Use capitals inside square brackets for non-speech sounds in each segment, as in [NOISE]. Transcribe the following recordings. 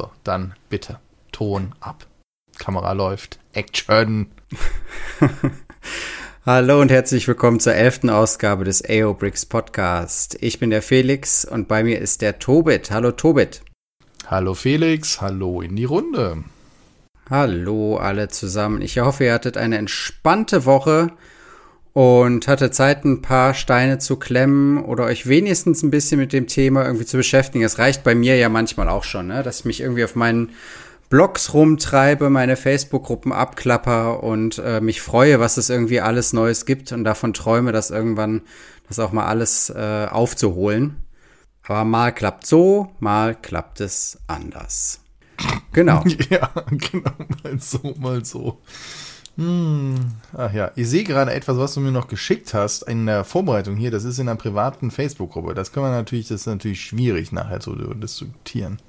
So, dann bitte. Ton ab. Kamera läuft. Action. [LAUGHS] Hallo und herzlich willkommen zur elften Ausgabe des AO Bricks Podcast. Ich bin der Felix und bei mir ist der Tobit. Hallo Tobit. Hallo Felix, hallo in die Runde. Hallo alle zusammen. Ich hoffe, ihr hattet eine entspannte Woche und hatte Zeit, ein paar Steine zu klemmen oder euch wenigstens ein bisschen mit dem Thema irgendwie zu beschäftigen. Es reicht bei mir ja manchmal auch schon, ne? dass ich mich irgendwie auf meinen Blogs rumtreibe, meine Facebook-Gruppen abklapper und äh, mich freue, was es irgendwie alles Neues gibt und davon träume, dass irgendwann das auch mal alles äh, aufzuholen. Aber mal klappt so, mal klappt es anders. Genau. [LAUGHS] ja, genau, mal so, mal so. Hm. Ach ja, ich sehe gerade etwas, was du mir noch geschickt hast in der Vorbereitung hier. Das ist in einer privaten Facebook-Gruppe. Das kann man natürlich, das ist natürlich schwierig nachher zu diskutieren.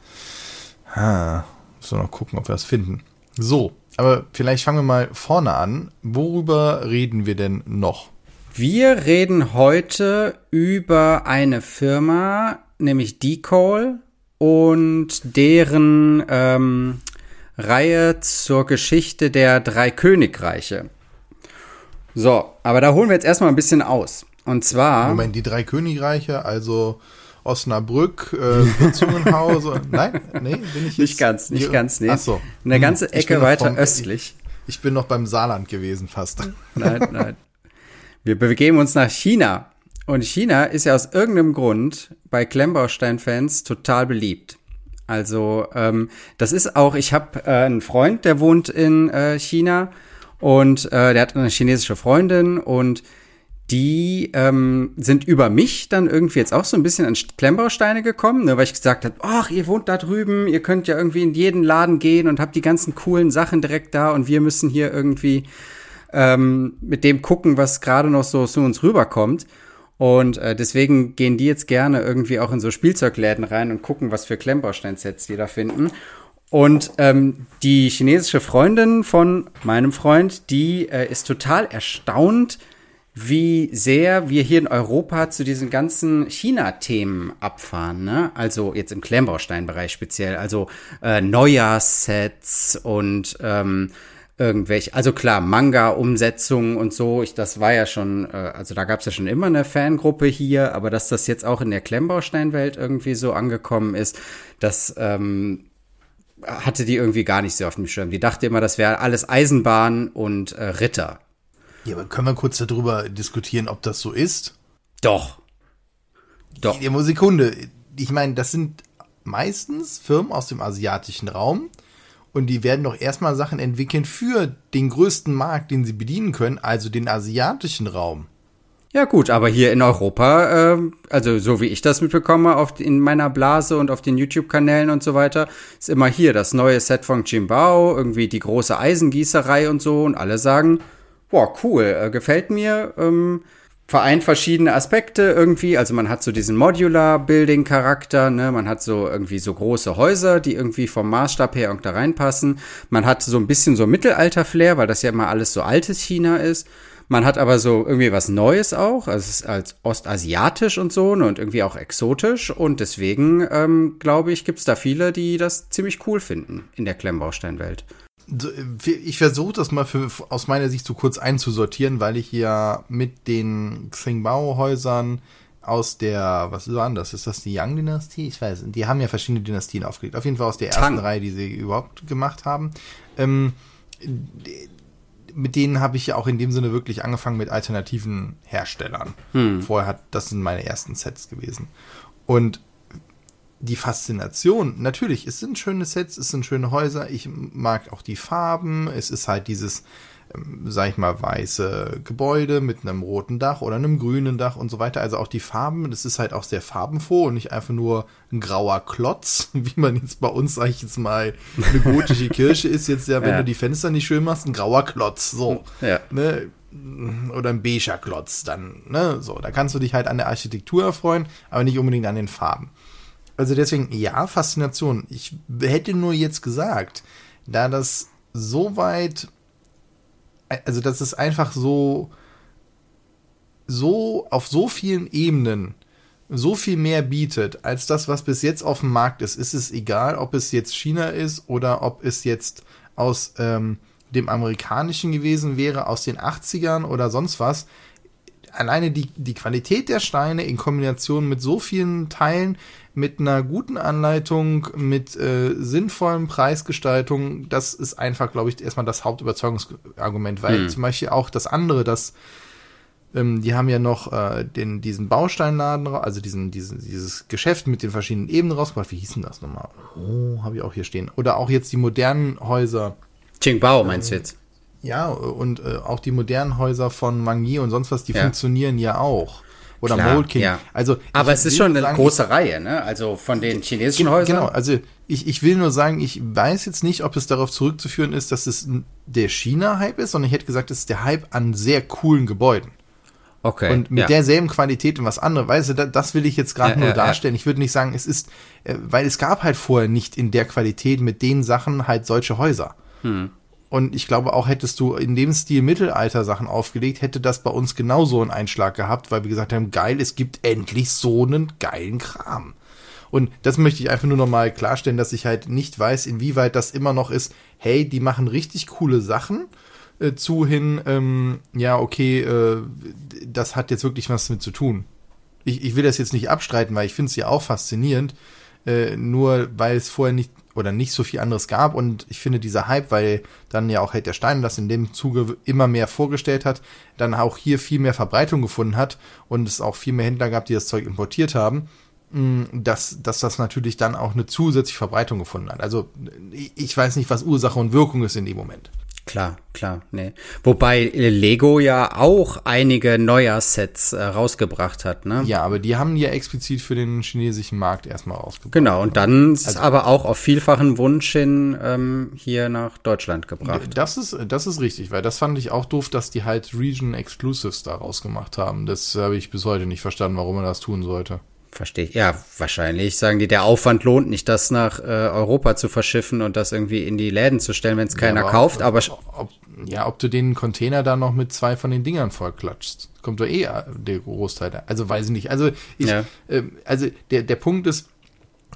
Ha, müssen wir noch gucken, ob wir das finden. So, aber vielleicht fangen wir mal vorne an. Worüber reden wir denn noch? Wir reden heute über eine Firma, nämlich Decall und deren ähm, Reihe zur Geschichte der drei Königreiche. So, aber da holen wir jetzt erstmal ein bisschen aus. Und zwar. Moment, die drei Königreiche, also Osnabrück, äh. [LAUGHS] Nein, nee, bin ich jetzt. Nicht ganz, nicht hier, ganz, nee. Ach so. Eine hm, ganze Ecke weiter vom, östlich. Ich, ich bin noch beim Saarland gewesen fast. [LAUGHS] Nein, nein. Wir begeben uns nach China. Und China ist ja aus irgendeinem Grund bei Klemmbaustein-Fans total beliebt. Also ähm, das ist auch, ich habe äh, einen Freund, der wohnt in äh, China und äh, der hat eine chinesische Freundin und die ähm, sind über mich dann irgendwie jetzt auch so ein bisschen an Klemmbausteine gekommen, ne, weil ich gesagt habe, ach, ihr wohnt da drüben, ihr könnt ja irgendwie in jeden Laden gehen und habt die ganzen coolen Sachen direkt da und wir müssen hier irgendwie ähm, mit dem gucken, was gerade noch so zu uns rüberkommt. Und äh, deswegen gehen die jetzt gerne irgendwie auch in so Spielzeugläden rein und gucken, was für Klemmbausteinsets die da finden. Und ähm, die chinesische Freundin von meinem Freund, die äh, ist total erstaunt, wie sehr wir hier in Europa zu diesen ganzen China-Themen abfahren. Ne? Also jetzt im Klemmbausteinbereich speziell. Also äh, Neujahrssets und ähm, irgendwelche, also klar, Manga-Umsetzungen und so, ich, das war ja schon, äh, also da gab es ja schon immer eine Fangruppe hier, aber dass das jetzt auch in der Klemmbausteinwelt irgendwie so angekommen ist, das ähm, hatte die irgendwie gar nicht so auf dem Schirm. Die dachte immer, das wäre alles Eisenbahn und äh, Ritter. Ja, aber können wir kurz darüber diskutieren, ob das so ist? Doch. Doch. Ja, Sekunde. Ich meine, das sind meistens Firmen aus dem asiatischen Raum, und die werden doch erstmal Sachen entwickeln für den größten Markt, den sie bedienen können, also den asiatischen Raum. Ja gut, aber hier in Europa, äh, also so wie ich das mitbekomme, auf, in meiner Blase und auf den YouTube-Kanälen und so weiter, ist immer hier das neue Set von Jimbao, irgendwie die große Eisengießerei und so und alle sagen, boah, cool, äh, gefällt mir, ähm, vereint verschiedene Aspekte irgendwie. Also man hat so diesen Modular-Building-Charakter, ne? Man hat so irgendwie so große Häuser, die irgendwie vom Maßstab her irgend da reinpassen. Man hat so ein bisschen so Mittelalter-Flair, weil das ja immer alles so altes China ist. Man hat aber so irgendwie was Neues auch, also es ist als ostasiatisch und so ne? und irgendwie auch exotisch. Und deswegen, ähm, glaube ich, gibt es da viele, die das ziemlich cool finden in der Klemmbausteinwelt ich versuche das mal für, aus meiner Sicht so kurz einzusortieren, weil ich ja mit den Xingbao-Häusern aus der, was waren das? Ist das die Yang-Dynastie? Ich weiß, die haben ja verschiedene Dynastien aufgelegt. Auf jeden Fall aus der ersten Tang. Reihe, die sie überhaupt gemacht haben. Ähm, mit denen habe ich ja auch in dem Sinne wirklich angefangen mit alternativen Herstellern. Hm. Vorher hat, das sind meine ersten Sets gewesen. Und die Faszination, natürlich, es sind schöne Sets, es sind schöne Häuser, ich mag auch die Farben, es ist halt dieses, ähm, sag ich mal, weiße Gebäude mit einem roten Dach oder einem grünen Dach und so weiter. Also auch die Farben, das ist halt auch sehr farbenfroh und nicht einfach nur ein grauer Klotz, [LAUGHS] wie man jetzt bei uns, sag ich jetzt mal, eine gotische Kirche ist jetzt ja, wenn ja. du die Fenster nicht schön machst, ein grauer Klotz, so. Ja. Ne? Oder ein beiger Klotz, dann, ne, so. Da kannst du dich halt an der Architektur erfreuen, aber nicht unbedingt an den Farben. Also deswegen, ja, Faszination. Ich hätte nur jetzt gesagt, da das so weit, also dass es einfach so, so auf so vielen Ebenen so viel mehr bietet als das, was bis jetzt auf dem Markt ist, ist es egal, ob es jetzt China ist oder ob es jetzt aus ähm, dem amerikanischen gewesen wäre, aus den 80ern oder sonst was. Alleine die, die Qualität der Steine in Kombination mit so vielen Teilen, mit einer guten Anleitung, mit äh, sinnvollen Preisgestaltung, das ist einfach, glaube ich, erstmal das Hauptüberzeugungsargument, weil hm. zum Beispiel auch das andere, das ähm, die haben ja noch äh, den, diesen Bausteinladen, also diesen, diesen, dieses Geschäft mit den verschiedenen Ebenen rausgebracht. Wie hieß denn das nochmal? Oh, habe ich auch hier stehen. Oder auch jetzt die modernen Häuser. Qingbao meinst du jetzt? Ja, und äh, auch die modernen Häuser von Mangi und sonst was, die ja. funktionieren ja auch. Oder Klar, Mold King. Ja. Also, Aber es ist schon eine sagen, große Reihe, ne? Also von den chinesischen Häusern. Genau, also ich, ich will nur sagen, ich weiß jetzt nicht, ob es darauf zurückzuführen ist, dass es der China-Hype ist, sondern ich hätte gesagt, es ist der Hype an sehr coolen Gebäuden. Okay. Und mit ja. derselben Qualität und was anderes. Weißt du, das, das will ich jetzt gerade ja, nur ja, darstellen. Ich würde nicht sagen, es ist, äh, weil es gab halt vorher nicht in der Qualität mit den Sachen halt solche Häuser. Hm. Und ich glaube auch, hättest du in dem Stil Mittelalter-Sachen aufgelegt, hätte das bei uns genauso einen Einschlag gehabt, weil wir gesagt haben, geil, es gibt endlich so einen geilen Kram. Und das möchte ich einfach nur nochmal klarstellen, dass ich halt nicht weiß, inwieweit das immer noch ist, hey, die machen richtig coole Sachen äh, zu hin, ähm, ja, okay, äh, das hat jetzt wirklich was mit zu tun. Ich, ich will das jetzt nicht abstreiten, weil ich finde es ja auch faszinierend, äh, nur weil es vorher nicht oder nicht so viel anderes gab und ich finde dieser Hype, weil dann ja auch Held der Steine das in dem Zuge immer mehr vorgestellt hat, dann auch hier viel mehr Verbreitung gefunden hat und es auch viel mehr Händler gab, die das Zeug importiert haben, mm, dass, dass das natürlich dann auch eine zusätzliche Verbreitung gefunden hat. Also ich weiß nicht, was Ursache und Wirkung ist in dem Moment. Klar, klar, nee. Wobei Lego ja auch einige Neuer-Sets äh, rausgebracht hat, ne? Ja, aber die haben ja explizit für den chinesischen Markt erstmal rausgebracht. Genau, und dann also, aber auch auf vielfachen Wunsch hin ähm, hier nach Deutschland gebracht. Das ist, das ist richtig, weil das fand ich auch doof, dass die halt Region Exclusives da rausgemacht haben. Das habe ich bis heute nicht verstanden, warum man das tun sollte. Verstehe ich. Ja, wahrscheinlich sagen die, der Aufwand lohnt nicht, das nach äh, Europa zu verschiffen und das irgendwie in die Läden zu stellen, wenn es keiner ja, aber kauft. aber ob, ja, ob du den Container da noch mit zwei von den Dingern vollklatschst, kommt doch eh äh, der Großteil. Also weiß ich nicht. Also ich, ja. äh, also der der Punkt ist,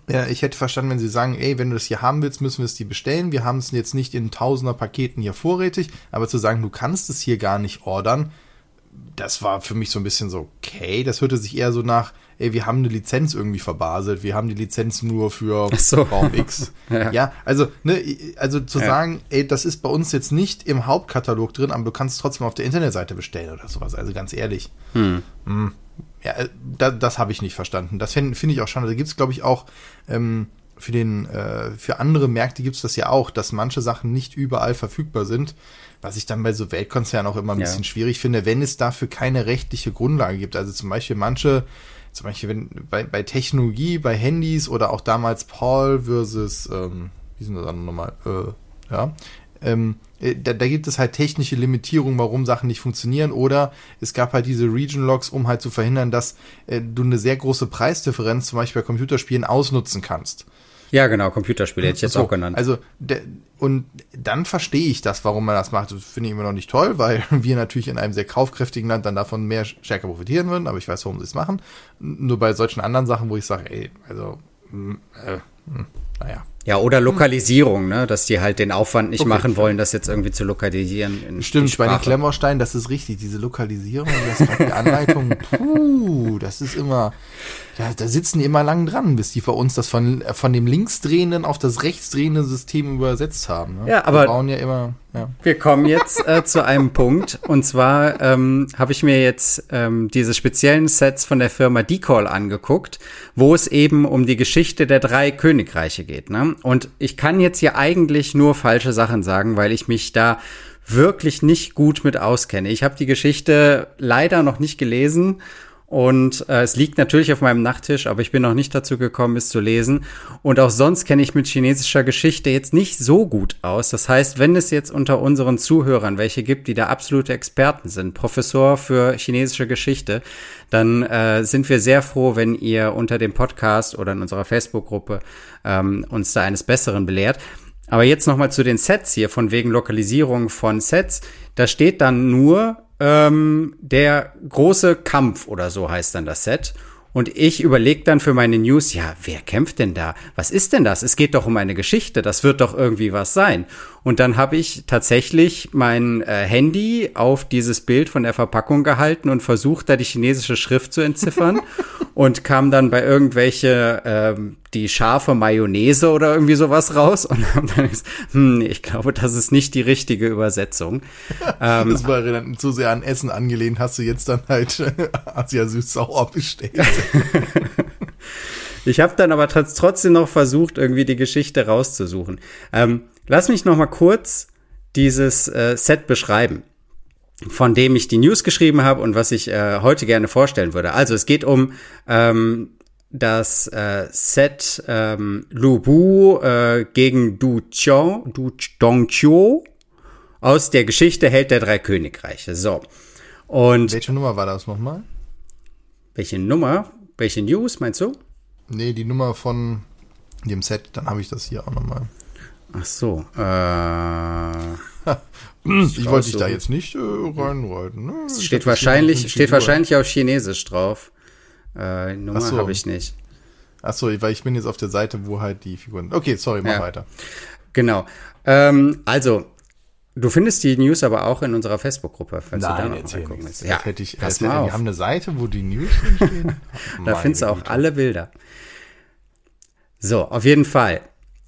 ja, ich hätte verstanden, wenn sie sagen, ey, wenn du das hier haben willst, müssen wir es dir bestellen. Wir haben es jetzt nicht in tausender Paketen hier vorrätig, aber zu sagen, du kannst es hier gar nicht ordern, das war für mich so ein bisschen so, okay, das hörte sich eher so nach, ey, wir haben eine Lizenz irgendwie verbaselt, wir haben die Lizenz nur für so. Raum X. [LAUGHS] ja. ja. also, ne, also zu ja. sagen, ey, das ist bei uns jetzt nicht im Hauptkatalog drin, aber du kannst es trotzdem auf der Internetseite bestellen oder sowas. Also ganz ehrlich. Hm. Hm. Ja, äh, da, das habe ich nicht verstanden. Das finde find ich auch schon. Da gibt es, glaube ich, auch ähm, für den, äh, für andere Märkte gibt es das ja auch, dass manche Sachen nicht überall verfügbar sind. Was ich dann bei so Weltkonzernen auch immer ein ja. bisschen schwierig finde, wenn es dafür keine rechtliche Grundlage gibt. Also zum Beispiel manche zum Beispiel wenn, bei, bei Technologie, bei Handys oder auch damals Paul versus, ähm, wie sind das andere nochmal, äh, ja, ähm, äh, da, da gibt es halt technische Limitierungen, warum Sachen nicht funktionieren. Oder es gab halt diese Region Logs, um halt zu verhindern, dass äh, du eine sehr große Preisdifferenz zum Beispiel bei Computerspielen ausnutzen kannst. Ja, genau, Computerspiele hätte ich jetzt so, auch genannt. Also, der, und dann verstehe ich das, warum man das macht. Das finde ich immer noch nicht toll, weil [LAUGHS] wir natürlich in einem sehr kaufkräftigen Land dann davon mehr stärker profitieren würden, aber ich weiß, warum sie es machen. Nur bei solchen anderen Sachen, wo ich sage, ey, also, hm, äh, hm, naja. Ja, oder Lokalisierung, ne? dass die halt den Aufwand nicht okay, machen wollen, das jetzt irgendwie zu lokalisieren. In, Stimmt, bei den Klemmbausteinen, das ist richtig, diese Lokalisierung, das die Anleitung, [LAUGHS] puh, das ist immer, ja, da sitzen die immer lang dran, bis die für uns das von, von dem linksdrehenden auf das rechtsdrehende System übersetzt haben. Ne? Ja, aber wir bauen ja immer, ja. wir kommen jetzt äh, zu einem Punkt und zwar ähm, habe ich mir jetzt ähm, diese speziellen Sets von der Firma Decall angeguckt, wo es eben um die Geschichte der drei Königreiche geht. Ne? Und ich kann jetzt hier eigentlich nur falsche Sachen sagen, weil ich mich da wirklich nicht gut mit auskenne. Ich habe die Geschichte leider noch nicht gelesen und äh, es liegt natürlich auf meinem Nachttisch, aber ich bin noch nicht dazu gekommen, es zu lesen. Und auch sonst kenne ich mit chinesischer Geschichte jetzt nicht so gut aus. Das heißt, wenn es jetzt unter unseren Zuhörern welche gibt, die da absolute Experten sind, Professor für chinesische Geschichte, dann äh, sind wir sehr froh, wenn ihr unter dem Podcast oder in unserer Facebook-Gruppe ähm, uns da eines Besseren belehrt. Aber jetzt nochmal zu den Sets hier, von wegen Lokalisierung von Sets. Da steht dann nur ähm, der große Kampf oder so heißt dann das Set. Und ich überlege dann für meine News, ja, wer kämpft denn da? Was ist denn das? Es geht doch um eine Geschichte, das wird doch irgendwie was sein. Und dann habe ich tatsächlich mein äh, Handy auf dieses Bild von der Verpackung gehalten und versucht, da die chinesische Schrift zu entziffern [LAUGHS] und kam dann bei irgendwelche ähm, die scharfe Mayonnaise oder irgendwie sowas raus und [LAUGHS] haben dann gesagt, hm, ich glaube, das ist nicht die richtige Übersetzung. [LAUGHS] ähm, das war dann zu sehr an Essen angelehnt, hast du jetzt dann halt Asia süß-sauer bestellt. ich habe dann aber trotzdem noch versucht, irgendwie die Geschichte rauszusuchen. Ähm, lass mich noch mal kurz dieses äh, Set beschreiben von dem ich die News geschrieben habe und was ich äh, heute gerne vorstellen würde. Also es geht um ähm, das äh, Set ähm, Lu Bu äh, gegen Du Chong, Du Dongqiu aus der Geschichte Held der drei Königreiche. So. Und welche Nummer war das nochmal? Welche Nummer? Welche News meinst du? Nee, die Nummer von dem Set, dann habe ich das hier auch nochmal. Ach so. Äh, ich wollte dich da jetzt nicht äh, reinreiten. Ne? Es steht wahrscheinlich, steht wahrscheinlich auf Chinesisch drauf. Äh, Nummer so. habe ich nicht. Achso, weil ich bin jetzt auf der Seite, wo halt die Figuren. Okay, sorry, mach ja. weiter. Genau. Ähm, also, du findest die News aber auch in unserer Facebook-Gruppe, falls Nein, du da noch mal willst. Ja, hätte ich, pass mal auf. Wir haben eine Seite, wo die News stehen. [LAUGHS] da findest du auch Güte. alle Bilder. So, auf jeden Fall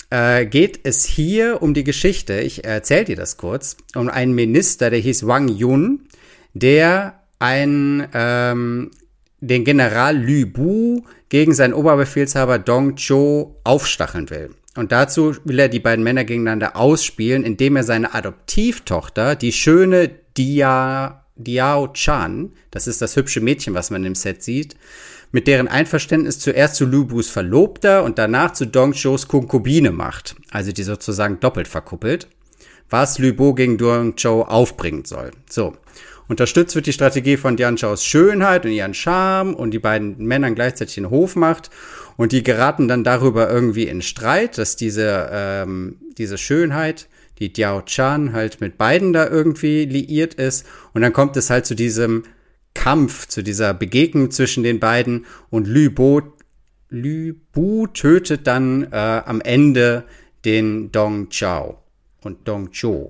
äh, geht es hier um die Geschichte, ich erzähle dir das kurz, um einen Minister, der hieß Wang Yun, der ein ähm, den General Lü Bu gegen seinen Oberbefehlshaber Dong Zhou aufstacheln will. Und dazu will er die beiden Männer gegeneinander ausspielen, indem er seine Adoptivtochter, die schöne Dia, Diao Chan, das ist das hübsche Mädchen, was man im Set sieht, mit deren Einverständnis zuerst zu Lü Bus Verlobter und danach zu Dong Zhous Konkubine macht, also die sozusagen doppelt verkuppelt, was Lü Bo gegen Dong Zhou aufbringen soll. So. Unterstützt wird die Strategie von Dian Chaos Schönheit und ihren Charme und die beiden Männern gleichzeitig den Hof macht. Und die geraten dann darüber irgendwie in Streit, dass diese, ähm, diese Schönheit, die Diao Chan, halt mit beiden da irgendwie liiert ist. Und dann kommt es halt zu diesem Kampf, zu dieser Begegnung zwischen den beiden. Und Lü Bo, Lü Bu tötet dann äh, am Ende den Dong Chao und Dong Zhou.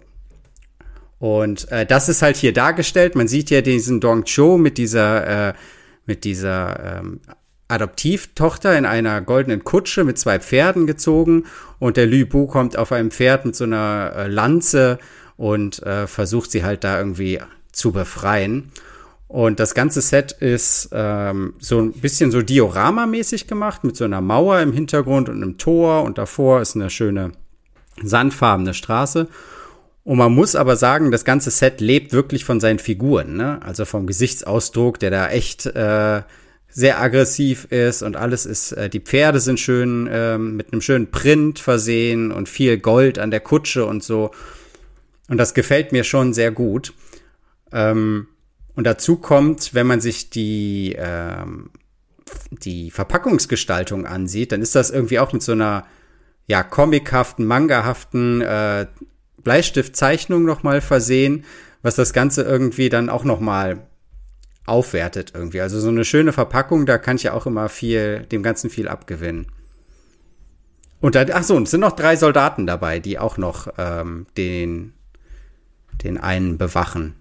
Und äh, das ist halt hier dargestellt. Man sieht ja diesen Dong Cho mit dieser, äh, mit dieser ähm, Adoptivtochter in einer goldenen Kutsche mit zwei Pferden gezogen und der Lü Bu kommt auf einem Pferd mit so einer äh, Lanze und äh, versucht sie halt da irgendwie zu befreien. Und das ganze Set ist ähm, so ein bisschen so Diorama-mäßig gemacht mit so einer Mauer im Hintergrund und einem Tor und davor ist eine schöne sandfarbene Straße. Und man muss aber sagen, das ganze Set lebt wirklich von seinen Figuren, ne? Also vom Gesichtsausdruck, der da echt äh, sehr aggressiv ist und alles ist, äh, die Pferde sind schön äh, mit einem schönen Print versehen und viel Gold an der Kutsche und so. Und das gefällt mir schon sehr gut. Ähm, und dazu kommt, wenn man sich die, ähm, die Verpackungsgestaltung ansieht, dann ist das irgendwie auch mit so einer ja, comichaften, mangahaften äh, Bleistiftzeichnung nochmal versehen, was das Ganze irgendwie dann auch nochmal aufwertet irgendwie. Also so eine schöne Verpackung, da kann ich ja auch immer viel, dem Ganzen viel abgewinnen. Und da, ach so, und es sind noch drei Soldaten dabei, die auch noch ähm, den, den einen bewachen.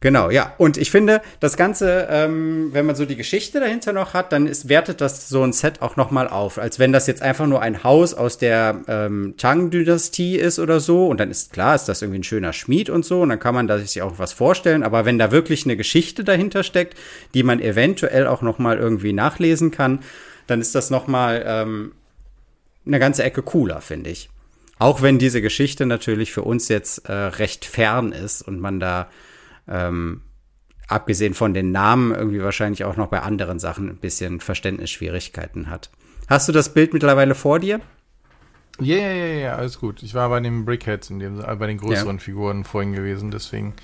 Genau, ja. Und ich finde, das Ganze, ähm, wenn man so die Geschichte dahinter noch hat, dann ist, wertet das so ein Set auch noch mal auf. Als wenn das jetzt einfach nur ein Haus aus der ähm, Tang-Dynastie ist oder so. Und dann ist klar, ist das irgendwie ein schöner Schmied und so. Und dann kann man da sich auch was vorstellen. Aber wenn da wirklich eine Geschichte dahinter steckt, die man eventuell auch noch mal irgendwie nachlesen kann, dann ist das noch mal ähm, eine ganze Ecke cooler, finde ich. Auch wenn diese Geschichte natürlich für uns jetzt äh, recht fern ist und man da ähm, abgesehen von den Namen irgendwie wahrscheinlich auch noch bei anderen Sachen ein bisschen Verständnisschwierigkeiten hat. Hast du das Bild mittlerweile vor dir? Ja, ja, ja, ja, alles gut. Ich war bei den Brickheads, in dem, äh, bei den größeren ja. Figuren vorhin gewesen, deswegen.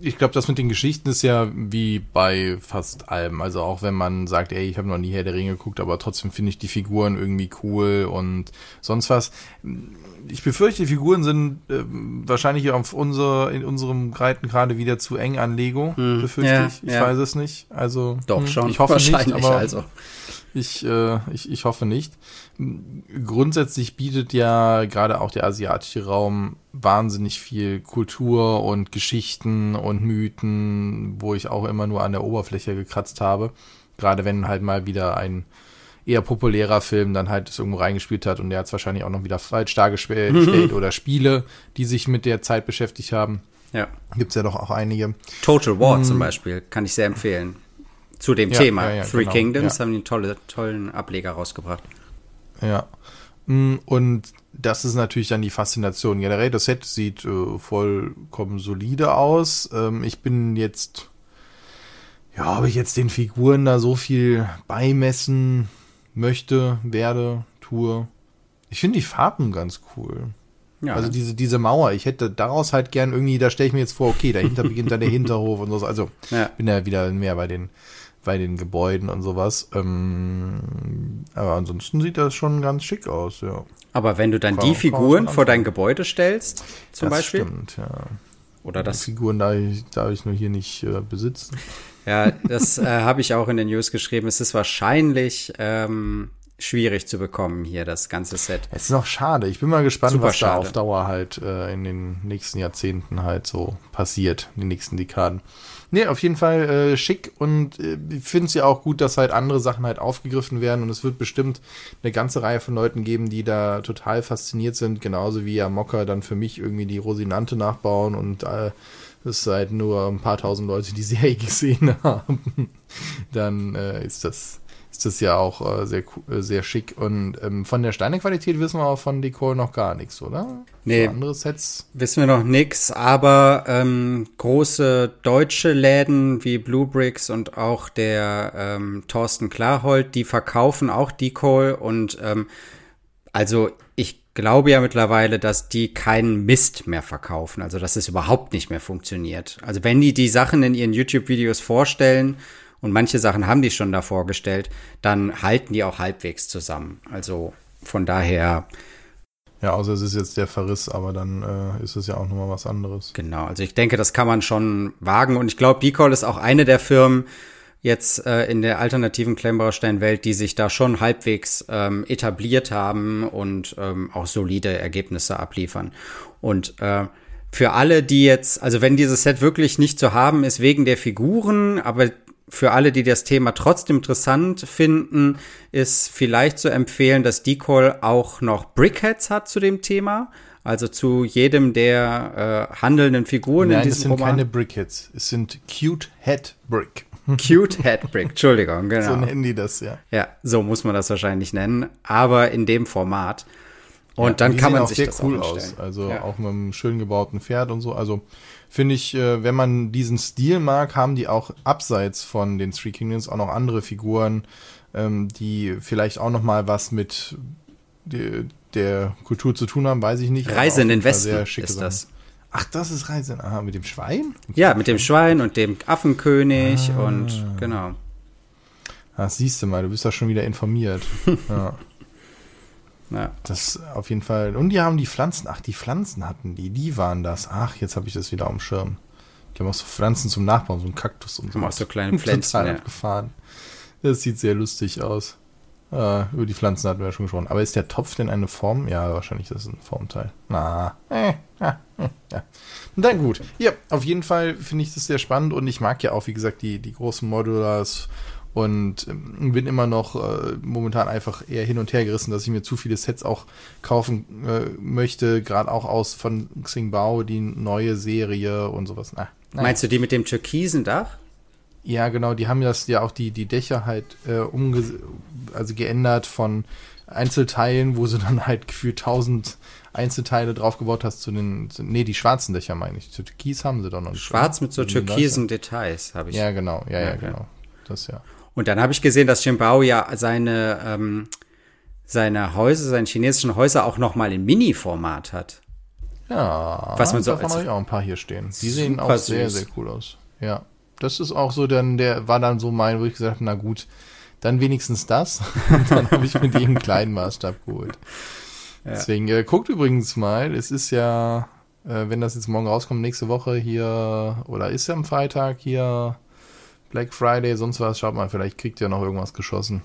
Ich glaube, das mit den Geschichten ist ja wie bei fast allem. Also auch wenn man sagt, ey, ich habe noch nie Herr der Ringe geguckt, aber trotzdem finde ich die Figuren irgendwie cool und sonst was. Ich befürchte, die Figuren sind äh, wahrscheinlich auf unser, in unserem Breiten gerade wieder zu eng an Lego, hm. befürchte ja, ich. Ich ja. weiß es nicht. Also doch hm, schon. Ich hoffe wahrscheinlich nicht, aber also. Ich, äh, ich, ich hoffe nicht. Grundsätzlich bietet ja gerade auch der asiatische Raum wahnsinnig viel Kultur und Geschichten und Mythen, wo ich auch immer nur an der Oberfläche gekratzt habe. Gerade wenn halt mal wieder ein eher populärer Film dann halt es irgendwo reingespielt hat und der hat es wahrscheinlich auch noch wieder falsch dargestellt mhm. [LAUGHS] oder Spiele, die sich mit der Zeit beschäftigt haben. Ja. Gibt es ja doch auch einige. Total War mhm. zum Beispiel, kann ich sehr empfehlen zu dem ja, Thema. Ja, ja, Three genau, Kingdoms haben die einen tolle, tollen Ableger rausgebracht. Ja. Mm, und das ist natürlich dann die Faszination. Generell, das Set sieht äh, vollkommen solide aus. Ähm, ich bin jetzt, ja, ob ich jetzt den Figuren da so viel beimessen möchte, werde, tue. Ich finde die Farben ganz cool. Ja, also diese, diese Mauer, ich hätte daraus halt gern irgendwie, da stelle ich mir jetzt vor, okay, dahinter beginnt dann der [LAUGHS] Hinterhof und so. Also ja. bin ja wieder mehr bei den bei den Gebäuden und sowas. Ähm, aber ansonsten sieht das schon ganz schick aus, ja. Aber wenn du dann die Figuren vor dein Gebäude stellst, zum das Beispiel. Stimmt, ja. Oder das. Die Figuren darf ich, darf ich nur hier nicht äh, besitzen. Ja, das äh, [LAUGHS] habe ich auch in den News geschrieben. Es ist wahrscheinlich ähm, schwierig zu bekommen hier, das ganze Set. Es ist noch schade. Ich bin mal gespannt, Super was schade. da auf Dauer halt äh, in den nächsten Jahrzehnten halt so passiert, in den nächsten Dekaden. Nee, auf jeden Fall äh, schick und äh, ich finde es ja auch gut, dass halt andere Sachen halt aufgegriffen werden und es wird bestimmt eine ganze Reihe von Leuten geben, die da total fasziniert sind, genauso wie ja Mocker dann für mich irgendwie die Rosinante nachbauen und äh, es halt nur ein paar tausend Leute die Serie [LAUGHS] gesehen haben, dann äh, ist das ist das ja auch äh, sehr, äh, sehr schick. Und ähm, von der Steinequalität wissen wir auch von Decor noch gar nichts, oder? Nee. So andere Sets? Wissen wir noch nichts, aber ähm, große deutsche Läden wie Blue Bricks und auch der ähm, Thorsten Klarhold, die verkaufen auch Decor und ähm, also ich glaube ja mittlerweile, dass die keinen Mist mehr verkaufen, also dass es überhaupt nicht mehr funktioniert. Also wenn die die Sachen in ihren YouTube-Videos vorstellen und manche Sachen haben die schon da vorgestellt, dann halten die auch halbwegs zusammen. Also von daher. Ja, außer es ist jetzt der Verriss, aber dann äh, ist es ja auch nochmal was anderes. Genau, also ich denke, das kann man schon wagen und ich glaube, Decall ist auch eine der Firmen, jetzt äh, in der alternativen Klemmbaustein-Welt, die sich da schon halbwegs ähm, etabliert haben und ähm, auch solide Ergebnisse abliefern. Und äh, für alle, die jetzt, also wenn dieses Set wirklich nicht zu haben ist wegen der Figuren, aber für alle, die das Thema trotzdem interessant finden, ist vielleicht zu empfehlen, dass Decol auch noch Brickheads hat zu dem Thema. Also zu jedem der äh, handelnden Figuren Nein, in diesem Roman. es sind keine Brickheads, es sind Cute Head Brick. [LAUGHS] Cute Head Brick, Entschuldigung, [LAUGHS] genau. So nennen die das, ja. Ja, so muss man das wahrscheinlich nennen, aber in dem Format. Und ja, dann kann man sich sehr das cool aus. Also ja. auch mit einem schön gebauten Pferd und so. Also finde ich, äh, wenn man diesen Stil mag, haben die auch abseits von den Three Kingdoms auch noch andere Figuren, ähm, die vielleicht auch noch mal was mit die, der Kultur zu tun haben, weiß ich nicht. Reise in den Westen ist Sachen. das. Ach, das ist Reise. Aha, mit dem Schwein? Ja, mit dem Schwein und dem Affenkönig ah. und genau. Ah, siehst du mal, du bist da schon wieder informiert. [LAUGHS] ja. Ja. Das auf jeden Fall. Und die haben die Pflanzen. Ach, die Pflanzen hatten die. Die waren das. Ach, jetzt habe ich das wieder am Schirm. Die haben auch so Pflanzen zum Nachbauen, so ein Kaktus und so. Haben auch so kleine Pflanzen. [LAUGHS] Total ja. Das sieht sehr lustig aus. Äh, über die Pflanzen hatten wir ja schon gesprochen. Aber ist der Topf denn eine Form? Ja, wahrscheinlich ist es ein Formteil. Na, äh, ja, äh, ja. dann gut. Ja, auf jeden Fall finde ich das sehr spannend und ich mag ja auch, wie gesagt, die, die großen Modulars und ähm, bin immer noch äh, momentan einfach eher hin und her gerissen, dass ich mir zu viele Sets auch kaufen äh, möchte, gerade auch aus von Xingbao, die neue Serie und sowas. Na, Meinst du die mit dem türkisen Dach? Ja, genau, die haben das ja auch die, die Dächer halt äh, umge also geändert von Einzelteilen, wo sie [LAUGHS] dann halt gefühlt tausend Einzelteile draufgebaut hast zu den, zu, nee, die schwarzen Dächer meine ich. Zu Türkis haben sie doch noch nicht. Schwarz mit so türkisen Details habe ich. Ja, genau, ja, ja, ja genau. Das ja. Und dann habe ich gesehen, dass Xiaobao ja seine, ähm, seine Häuser, seine chinesischen Häuser auch noch mal in Mini-Format hat. Ja, Was man so davon habe ich auch ein paar hier stehen. Die sehen auch sehr, süß. sehr cool aus. Ja, das ist auch so, dann der war dann so mein, wo ich gesagt habe, na gut, dann wenigstens das. [LAUGHS] Und dann habe ich mir die im kleinen Maßstab geholt. Deswegen äh, guckt übrigens mal, es ist ja, äh, wenn das jetzt morgen rauskommt, nächste Woche hier oder ist ja am Freitag hier Black Friday, sonst was, schaut mal, vielleicht kriegt ihr noch irgendwas geschossen.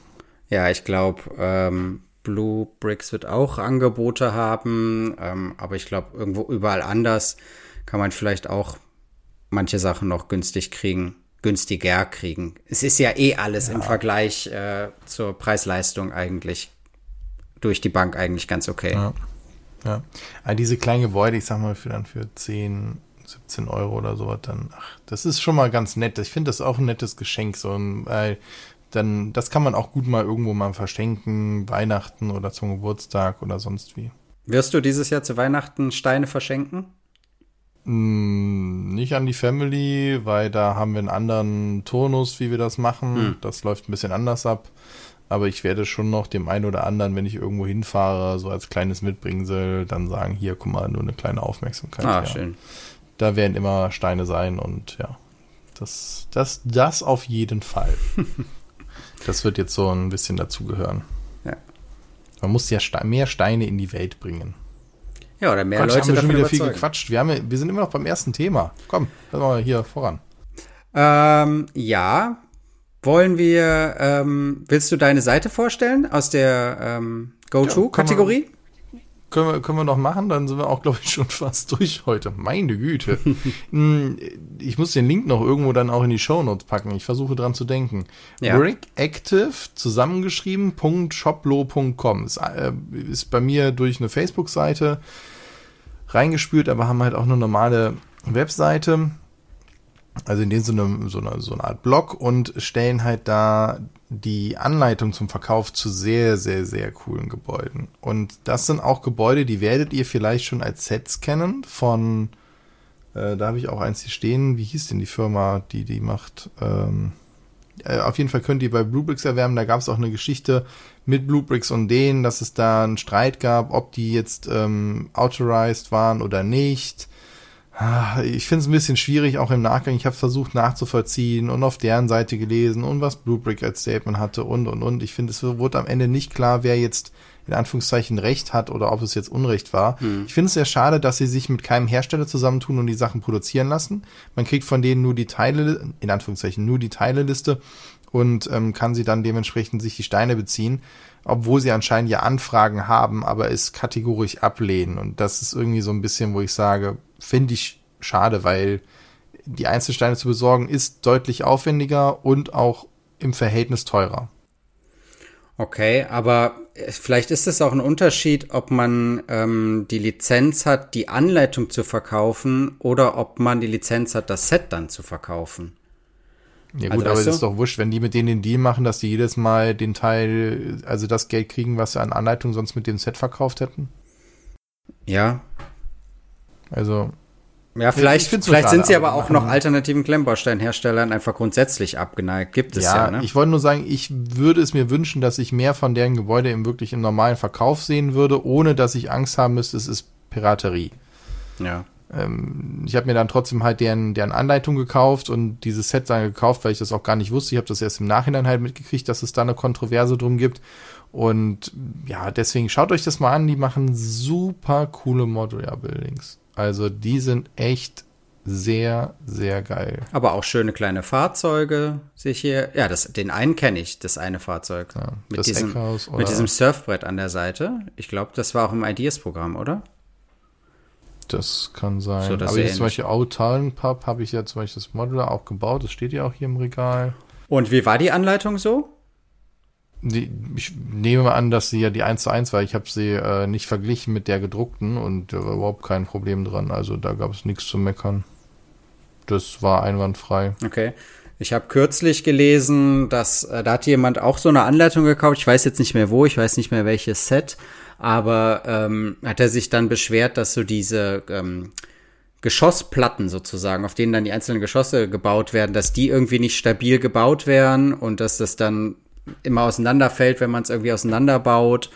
Ja, ich glaube, ähm, Blue Bricks wird auch Angebote haben, ähm, aber ich glaube, irgendwo überall anders kann man vielleicht auch manche Sachen noch günstig kriegen, günstiger kriegen. Es ist ja eh alles im Vergleich äh, zur Preis-Leistung eigentlich durch die Bank eigentlich ganz okay. Ja. Ja. Aber diese kleinen Gebäude, ich sag mal, für dann für 10, 17 Euro oder sowas, dann, ach, das ist schon mal ganz nett. Ich finde das auch ein nettes Geschenk, so ein, weil dann, das kann man auch gut mal irgendwo mal verschenken, Weihnachten oder zum Geburtstag oder sonst wie. Wirst du dieses Jahr zu Weihnachten Steine verschenken? Mm, Nicht an die Family, weil da haben wir einen anderen Turnus, wie wir das machen. Das läuft ein bisschen anders ab. Aber ich werde schon noch dem einen oder anderen, wenn ich irgendwo hinfahre, so als kleines Mitbringsel, dann sagen, hier, guck mal, nur eine kleine Aufmerksamkeit. Ah, ja. schön. Da werden immer Steine sein und ja, das, das, das auf jeden Fall. [LAUGHS] das wird jetzt so ein bisschen dazugehören. Ja. Man muss ja Ste mehr Steine in die Welt bringen. Ja, oder mehr Quatsch, Leute haben wir schon wieder viel überzeugen. gequatscht. Wir, haben, wir sind immer noch beim ersten Thema. Komm, lass mal hier voran. Ähm, ja. Wollen wir, ähm, willst du deine Seite vorstellen aus der ähm, Go-To-Kategorie? Können wir, können wir noch machen, dann sind wir auch, glaube ich, schon fast durch heute. Meine Güte. Hm, [LAUGHS] ich muss den Link noch irgendwo dann auch in die Shownotes packen. Ich versuche dran zu denken. Ja. Brick Active zusammengeschrieben .shoplo.com ist, äh, ist bei mir durch eine Facebook-Seite reingespült, aber haben halt auch eine normale Webseite. Also in dem Sinne so eine, so eine Art Blog und stellen halt da die Anleitung zum Verkauf zu sehr, sehr, sehr coolen Gebäuden. Und das sind auch Gebäude, die werdet ihr vielleicht schon als Sets kennen von, äh, da habe ich auch eins hier stehen, wie hieß denn die Firma, die die macht? Ähm, äh, auf jeden Fall könnt ihr bei Bluebricks erwerben, da gab es auch eine Geschichte mit Bluebricks und denen, dass es da einen Streit gab, ob die jetzt ähm, authorized waren oder nicht. Ah, Ich finde es ein bisschen schwierig, auch im Nachgang. Ich habe versucht nachzuvollziehen und auf deren Seite gelesen und was Bluebrick als Statement hatte und und und. Ich finde, es wurde am Ende nicht klar, wer jetzt in Anführungszeichen Recht hat oder ob es jetzt Unrecht war. Ich finde es sehr schade, dass sie sich mit keinem Hersteller zusammentun und die Sachen produzieren lassen. Man kriegt von denen nur die Teile, in Anführungszeichen nur die Teileliste und ähm, kann sie dann dementsprechend sich die Steine beziehen, obwohl sie anscheinend ja Anfragen haben, aber es kategorisch ablehnen. Und das ist irgendwie so ein bisschen, wo ich sage, finde ich schade, weil die Einzelsteine zu besorgen ist deutlich aufwendiger und auch im Verhältnis teurer. Okay, aber äh, vielleicht ist es auch ein Unterschied, ob man ähm, die Lizenz hat, die Anleitung zu verkaufen oder ob man die Lizenz hat, das Set dann zu verkaufen. Ja Also gut, aber weißt es ist doch wurscht, wenn die mit denen den Deal machen, dass die jedes Mal den Teil, also das Geld kriegen, was sie an Anleitung sonst mit dem Set verkauft hätten. Ja. Also, Ja, ich vielleicht, vielleicht sind sie aber auch noch alternativen Klemmbausteinherstellern einfach grundsätzlich abgeneigt. Gibt es ja, ja, ne? ich wollte nur sagen, ich würde es mir wünschen, dass ich mehr von deren Gebäude im wirklich im normalen Verkauf sehen würde, ohne dass ich Angst haben müsste, es ist Piraterie. ja. Ähm, ich habe mir dann trotzdem halt deren, deren Anleitung gekauft und dieses Set dann gekauft, weil ich das auch gar nicht wusste. Ich habe das erst im Nachhinein halt mitgekriegt, dass es da eine Kontroverse drum gibt. Und ja, deswegen schaut euch das mal an. Die machen super coole Modular Buildings. Also die sind echt sehr, sehr geil. Aber auch schöne kleine Fahrzeuge sehe ich hier. Ja, das, den einen kenne ich, das eine Fahrzeug. mit, das diesem, Eckhaus mit diesem Surfbrett an der Seite. Ich glaube, das war auch im Ideas-Programm, oder? Das kann sein. So, das Aber jetzt zum. Beispiel Autallen Pub habe ich ja zum Beispiel das Modular auch gebaut. Das steht ja auch hier im Regal. Und wie war die Anleitung so? Die, ich nehme an, dass sie ja die 1 zu 1 war. Ich habe sie äh, nicht verglichen mit der gedruckten und da war überhaupt kein Problem dran. Also da gab es nichts zu meckern. Das war einwandfrei. Okay. Ich habe kürzlich gelesen, dass äh, da hat jemand auch so eine Anleitung gekauft. Ich weiß jetzt nicht mehr wo, ich weiß nicht mehr welches Set, aber ähm, hat er sich dann beschwert, dass so diese ähm, Geschossplatten sozusagen, auf denen dann die einzelnen Geschosse gebaut werden, dass die irgendwie nicht stabil gebaut werden und dass das dann immer auseinanderfällt, wenn man es irgendwie auseinanderbaut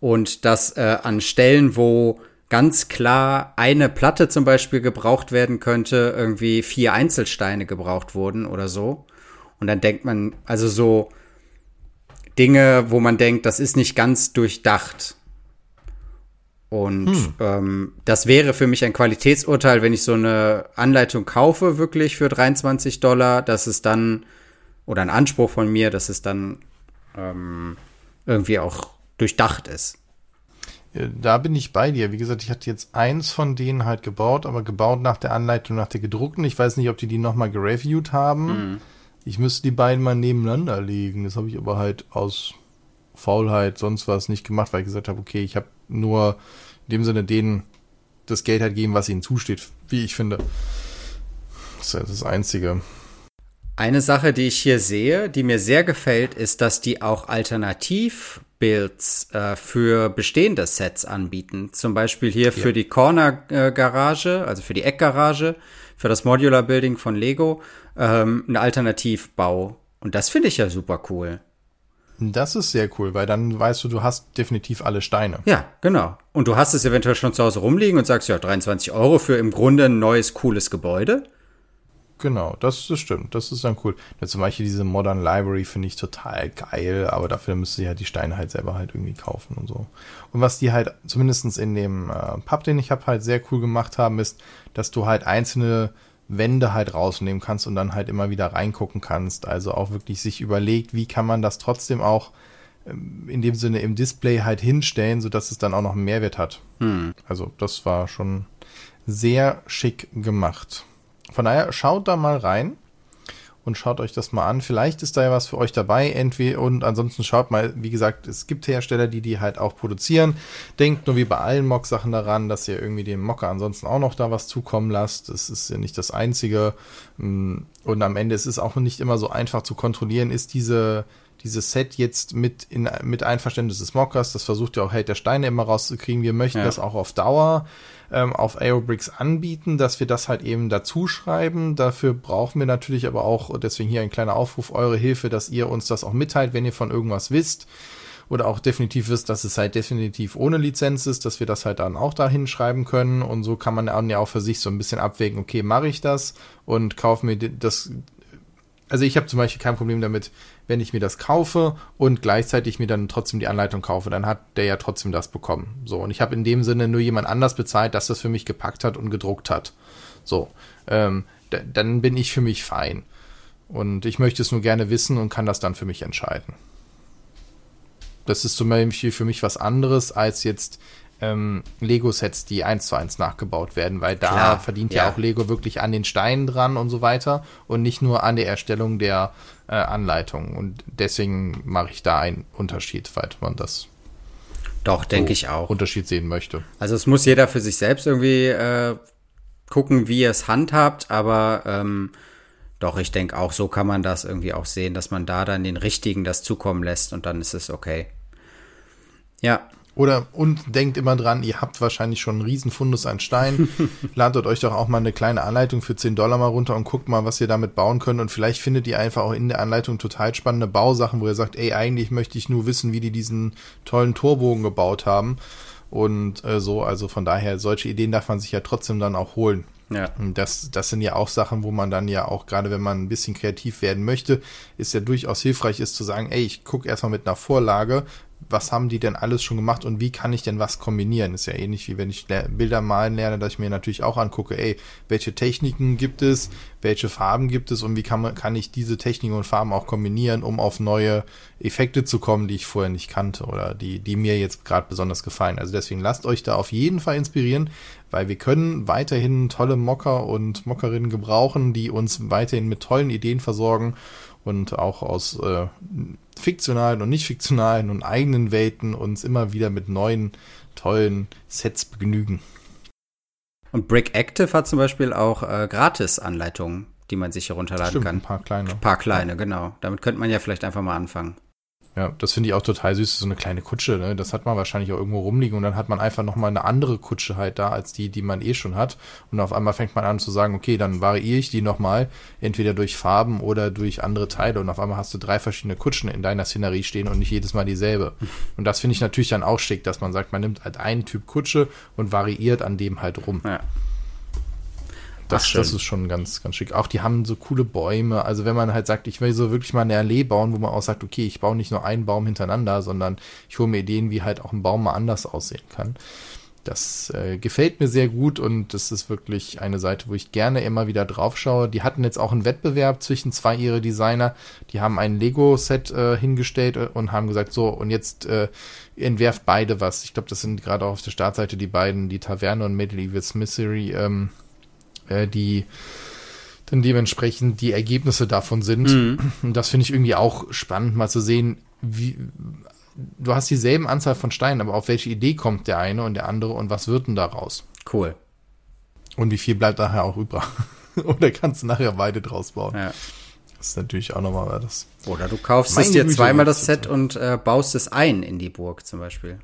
und dass äh, an Stellen, wo ganz klar eine Platte zum Beispiel gebraucht werden könnte, irgendwie vier Einzelsteine gebraucht wurden oder so. Und dann denkt man, also so Dinge, wo man denkt, das ist nicht ganz durchdacht. Und hm. ähm, das wäre für mich ein Qualitätsurteil, wenn ich so eine Anleitung kaufe, wirklich für 23 Dollar, dass es dann, oder ein Anspruch von mir, dass es dann ähm, irgendwie auch durchdacht ist. Da bin ich bei dir. Wie gesagt, ich hatte jetzt eins von denen halt gebaut, aber gebaut nach der Anleitung, nach der gedruckten. Ich weiß nicht, ob die die nochmal gereviewt haben. Mhm. Ich müsste die beiden mal nebeneinander legen. Das habe ich aber halt aus Faulheit, sonst was nicht gemacht, weil ich gesagt habe, okay, ich habe nur in dem Sinne denen das Geld halt geben, was ihnen zusteht, wie ich finde. Das ist ja das Einzige. Eine Sache, die ich hier sehe, die mir sehr gefällt, ist, dass die auch Alternativbuilds äh, für bestehende Sets anbieten. Zum Beispiel hier ja. für die Corner-Garage, also für die Eckgarage, für das Modular Building von Lego, ähm, ein Alternativbau. Und das finde ich ja super cool. Das ist sehr cool, weil dann weißt du, du hast definitiv alle Steine. Ja, genau. Und du hast es eventuell schon zu Hause rumliegen und sagst, ja, 23 Euro für im Grunde ein neues, cooles Gebäude. Genau, das, das stimmt. Das ist dann cool. Ja, zum Beispiel diese Modern Library finde ich total geil, aber dafür müsst ihr ja die Steine halt selber halt irgendwie kaufen und so. Und was die halt zumindestens in dem äh, Pub, den ich habe, halt sehr cool gemacht haben, ist, dass du halt einzelne Wände halt rausnehmen kannst und dann halt immer wieder reingucken kannst. Also auch wirklich sich überlegt, wie kann man das trotzdem auch ähm, in dem Sinne im Display halt hinstellen, sodass es dann auch noch einen Mehrwert hat. Hm. Also das war schon sehr schick gemacht. Von daher schaut da mal rein und schaut euch das mal an. Vielleicht ist da ja was für euch dabei. Entweder und ansonsten schaut mal, wie gesagt, es gibt Hersteller, die die halt auch produzieren. Denkt nur wie bei allen Mock-Sachen daran, dass ihr irgendwie dem Mocker ansonsten auch noch da was zukommen lasst. Das ist ja nicht das Einzige. Mm, und am Ende ist es auch nicht immer so einfach zu kontrollieren, ist diese dieses Set jetzt mit, in, mit Einverständnis des Mockers, das versucht ja auch Held der Steine immer rauszukriegen. Wir möchten ja. das auch auf Dauer ähm, auf Aerobricks anbieten, dass wir das halt eben dazu schreiben. Dafür brauchen wir natürlich aber auch, deswegen hier ein kleiner Aufruf, eure Hilfe, dass ihr uns das auch mitteilt, wenn ihr von irgendwas wisst oder auch definitiv wisst, dass es halt definitiv ohne Lizenz ist, dass wir das halt dann auch da hinschreiben können und so kann man dann ja auch für sich so ein bisschen abwägen, okay, mache ich das und kaufe mir das also ich habe zum Beispiel kein Problem damit, wenn ich mir das kaufe und gleichzeitig mir dann trotzdem die Anleitung kaufe, dann hat der ja trotzdem das bekommen. So, und ich habe in dem Sinne nur jemand anders bezahlt, dass das für mich gepackt hat und gedruckt hat. So, ähm, dann bin ich für mich fein. Und ich möchte es nur gerne wissen und kann das dann für mich entscheiden. Das ist zum Beispiel für mich was anderes als jetzt ähm, Lego-Sets, die eins zu eins nachgebaut werden, weil da Klar, verdient ja. ja. auch Lego wirklich an den Steinen dran und so weiter und nicht nur an der Erstellung der äh, Anleitung. Und deswegen mache ich da einen Unterschied, falls man das doch, denke so ich auch. Unterschied sehen möchte. Also es muss jeder für sich selbst irgendwie äh, gucken, wie es handhabt, aber ähm, doch, ich denke auch, so kann man das irgendwie auch sehen, dass man da dann den Richtigen das zukommen lässt und dann ist es okay. Ja, oder und denkt immer dran, ihr habt wahrscheinlich schon einen riesen Fundus an Stein. [LAUGHS] Ladet euch doch auch mal eine kleine Anleitung für 10 Dollar mal runter und guckt mal, was ihr damit bauen könnt. Und vielleicht findet ihr einfach auch in der Anleitung total spannende Bausachen, wo ihr sagt, ey, eigentlich möchte ich nur wissen, wie die diesen tollen Torbogen gebaut haben. Und äh, so, also von daher, solche Ideen darf man sich ja trotzdem dann auch holen. Ja. Das, das sind ja auch Sachen, wo man dann ja auch, gerade wenn man ein bisschen kreativ werden möchte, ist ja durchaus hilfreich ist zu sagen, ey, ich gucke erstmal mit einer Vorlage, was haben die denn alles schon gemacht und wie kann ich denn was kombinieren? Ist ja ähnlich wie wenn ich Bilder malen lerne, dass ich mir natürlich auch angucke, ey, welche Techniken gibt es, welche Farben gibt es und wie kann kann ich diese Techniken und Farben auch kombinieren, um auf neue Effekte zu kommen, die ich vorher nicht kannte oder die, die mir jetzt gerade besonders gefallen. Also deswegen lasst euch da auf jeden Fall inspirieren, weil wir können weiterhin tolle Mocker und Mockerinnen gebrauchen, die uns weiterhin mit tollen Ideen versorgen und auch aus äh, fiktionalen und nicht fiktionalen und eigenen Welten uns immer wieder mit neuen, tollen Sets begnügen. Und Brick Active hat zum Beispiel auch äh, Gratis-Anleitungen, die man sich herunterladen Stimmt, kann. Ein paar kleine. Ein paar kleine, genau. Damit könnte man ja vielleicht einfach mal anfangen. Ja, das finde ich auch total süß. So eine kleine Kutsche, ne? Das hat man wahrscheinlich auch irgendwo rumliegen und dann hat man einfach nochmal eine andere Kutsche halt da, als die, die man eh schon hat. Und auf einmal fängt man an zu sagen, okay, dann variiere ich die nochmal, entweder durch Farben oder durch andere Teile. Und auf einmal hast du drei verschiedene Kutschen in deiner Szenerie stehen und nicht jedes Mal dieselbe. Und das finde ich natürlich dann auch schick, dass man sagt, man nimmt halt einen Typ Kutsche und variiert an dem halt rum. Ja. Das, das ist schon ganz, ganz schick. Auch die haben so coole Bäume. Also wenn man halt sagt, ich will so wirklich mal eine Allee bauen, wo man auch sagt, okay, ich baue nicht nur einen Baum hintereinander, sondern ich hole mir Ideen, wie halt auch ein Baum mal anders aussehen kann. Das äh, gefällt mir sehr gut und das ist wirklich eine Seite, wo ich gerne immer wieder drauf schaue. Die hatten jetzt auch einen Wettbewerb zwischen zwei ihrer Designer. Die haben ein Lego-Set äh, hingestellt äh, und haben gesagt, so, und jetzt äh, entwerft beide was. Ich glaube, das sind gerade auch auf der Startseite die beiden, die Taverne und Medieval Smithery. Ähm, äh, die dann dementsprechend die Ergebnisse davon sind. Mhm. Und das finde ich irgendwie auch spannend, mal zu sehen, wie du hast dieselben Anzahl von Steinen, aber auf welche Idee kommt der eine und der andere und was wird denn daraus? Cool. Und wie viel bleibt nachher auch übrig? [LAUGHS] Oder kannst du nachher beide draus bauen? Ja. Das ist natürlich auch nochmal das. Oder du kaufst es dir zweimal das Set und äh, baust es ein in die Burg zum Beispiel.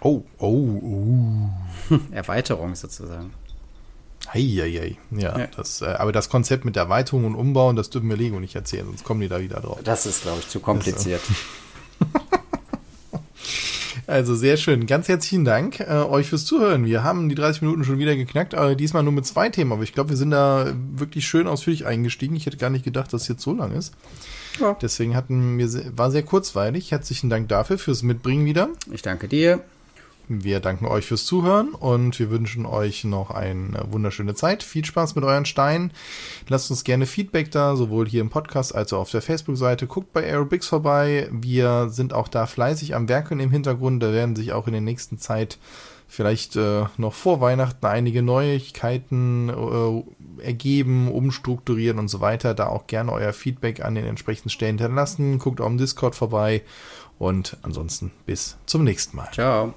Oh, oh, oh. [LAUGHS] Erweiterung sozusagen. Heieiei. Ja, ja. Das, äh, aber das Konzept mit Erweiterung und Umbauen, das dürfen wir Lego nicht erzählen, sonst kommen die da wieder drauf. Das ist, glaube ich, zu kompliziert. [LAUGHS] also sehr schön. Ganz herzlichen Dank äh, euch fürs Zuhören. Wir haben die 30 Minuten schon wieder geknackt, aber diesmal nur mit zwei Themen. Aber ich glaube, wir sind da wirklich schön ausführlich eingestiegen. Ich hätte gar nicht gedacht, dass es jetzt so lang ist. Ja. Deswegen hatten wir, war sehr kurzweilig. Herzlichen Dank dafür, fürs Mitbringen wieder. Ich danke dir. Wir danken euch fürs Zuhören und wir wünschen euch noch eine wunderschöne Zeit. Viel Spaß mit euren Steinen. Lasst uns gerne Feedback da, sowohl hier im Podcast als auch auf der Facebook-Seite. Guckt bei Aerobics vorbei. Wir sind auch da fleißig am Werkeln im Hintergrund. Da werden sich auch in der nächsten Zeit vielleicht äh, noch vor Weihnachten einige Neuigkeiten äh, ergeben, umstrukturieren und so weiter. Da auch gerne euer Feedback an den entsprechenden Stellen hinterlassen. Guckt auch im Discord vorbei und ansonsten bis zum nächsten Mal. Ciao.